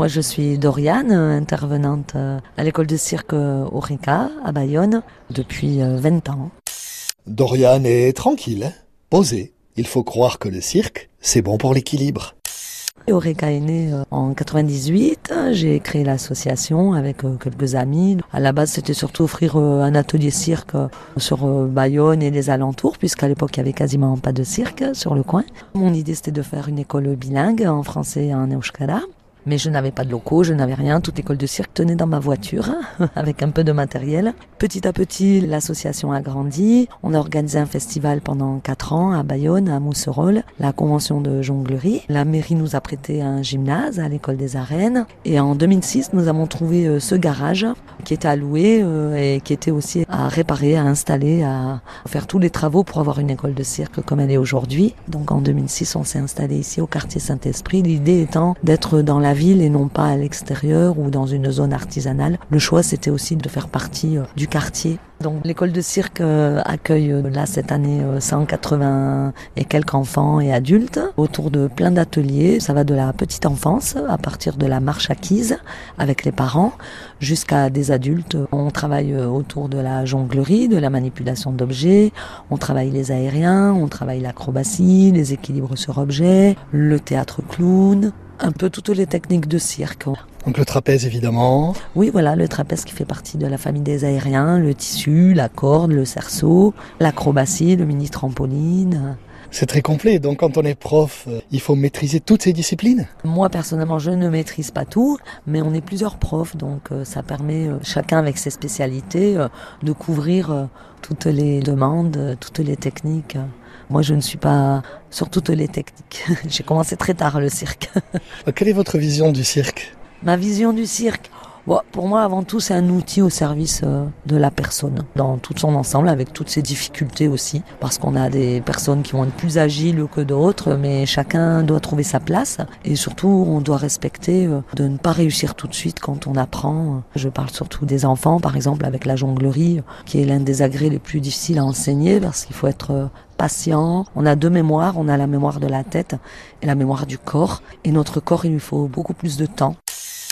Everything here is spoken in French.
Moi, je suis Doriane, intervenante à l'école de cirque Orica à Bayonne depuis 20 ans. Doriane est tranquille, hein posée. Il faut croire que le cirque, c'est bon pour l'équilibre. Eureka est né euh, en 98. J'ai créé l'association avec euh, quelques amis. À la base, c'était surtout offrir euh, un atelier cirque sur Bayonne et les alentours, puisqu'à l'époque, il y avait quasiment pas de cirque sur le coin. Mon idée, c'était de faire une école bilingue en français et en euskara. Mais je n'avais pas de locaux, je n'avais rien. Toute école de cirque tenait dans ma voiture, avec un peu de matériel. Petit à petit, l'association a grandi. On a organisé un festival pendant quatre ans à Bayonne, à Mousserolles, la convention de jonglerie. La mairie nous a prêté un gymnase à l'école des arènes. Et en 2006, nous avons trouvé euh, ce garage qui était à euh, et qui était aussi à réparer, à installer, à faire tous les travaux pour avoir une école de cirque comme elle est aujourd'hui. Donc en 2006, on s'est installé ici au quartier Saint-Esprit. L'idée étant d'être dans la ville et non pas à l'extérieur ou dans une zone artisanale. Le choix, c'était aussi de faire partie euh, du quartier. Donc l'école de cirque euh, accueille là cette année 180 et quelques enfants et adultes autour de plein d'ateliers. Ça va de la petite enfance à partir de la marche acquise avec les parents jusqu'à des adultes. On travaille autour de la jonglerie, de la manipulation d'objets, on travaille les aériens, on travaille l'acrobatie, les équilibres sur objet, le théâtre clown, un peu toutes les techniques de cirque. Donc le trapèze évidemment. Oui, voilà, le trapèze qui fait partie de la famille des aériens, le tissu, la corde, le cerceau, l'acrobatie, le mini trampoline. C'est très complet, donc quand on est prof, euh, il faut maîtriser toutes ces disciplines? Moi personnellement, je ne maîtrise pas tout, mais on est plusieurs profs, donc euh, ça permet, euh, chacun avec ses spécialités, de couvrir toutes les demandes, toutes les techniques. Moi, je ne suis pas sur toutes les techniques. J'ai commencé très tard le cirque. Quelle est votre vision du cirque? Ma vision du cirque? Pour moi, avant tout, c'est un outil au service euh, de la personne, dans tout son ensemble, avec toutes ses difficultés aussi, parce qu'on a des personnes qui vont être plus agiles que d'autres, mais chacun doit trouver sa place, et surtout, on doit respecter euh, de ne pas réussir tout de suite quand on apprend. Je parle surtout des enfants, par exemple, avec la jonglerie, qui est l'un des agrès les plus difficiles à enseigner, parce qu'il faut être euh, patient. On a deux mémoires, on a la mémoire de la tête et la mémoire du corps. Et notre corps, il lui faut beaucoup plus de temps.